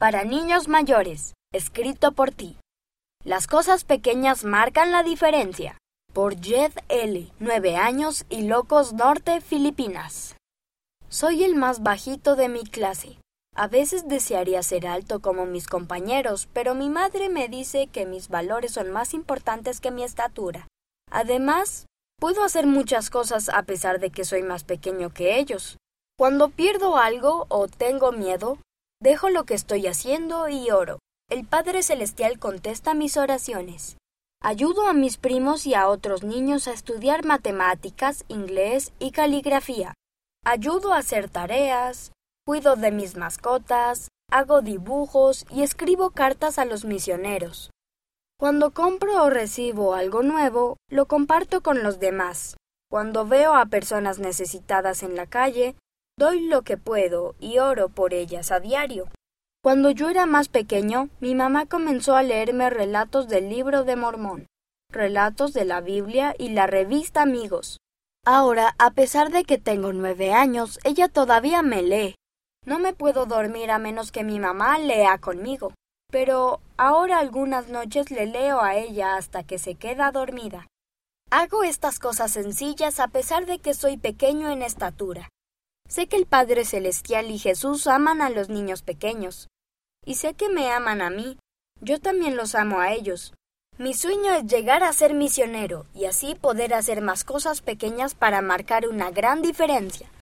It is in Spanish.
Para niños mayores, escrito por ti. Las cosas pequeñas marcan la diferencia. Por Jed L., nueve años y Locos Norte, Filipinas. Soy el más bajito de mi clase. A veces desearía ser alto como mis compañeros, pero mi madre me dice que mis valores son más importantes que mi estatura. Además, puedo hacer muchas cosas a pesar de que soy más pequeño que ellos. Cuando pierdo algo o tengo miedo, Dejo lo que estoy haciendo y oro. El Padre Celestial contesta mis oraciones. Ayudo a mis primos y a otros niños a estudiar matemáticas, inglés y caligrafía. Ayudo a hacer tareas, cuido de mis mascotas, hago dibujos y escribo cartas a los misioneros. Cuando compro o recibo algo nuevo, lo comparto con los demás. Cuando veo a personas necesitadas en la calle, Doy lo que puedo y oro por ellas a diario. Cuando yo era más pequeño, mi mamá comenzó a leerme relatos del libro de Mormón, relatos de la Biblia y la revista Amigos. Ahora, a pesar de que tengo nueve años, ella todavía me lee. No me puedo dormir a menos que mi mamá lea conmigo. Pero ahora algunas noches le leo a ella hasta que se queda dormida. Hago estas cosas sencillas a pesar de que soy pequeño en estatura. Sé que el Padre Celestial y Jesús aman a los niños pequeños. Y sé que me aman a mí. Yo también los amo a ellos. Mi sueño es llegar a ser misionero y así poder hacer más cosas pequeñas para marcar una gran diferencia.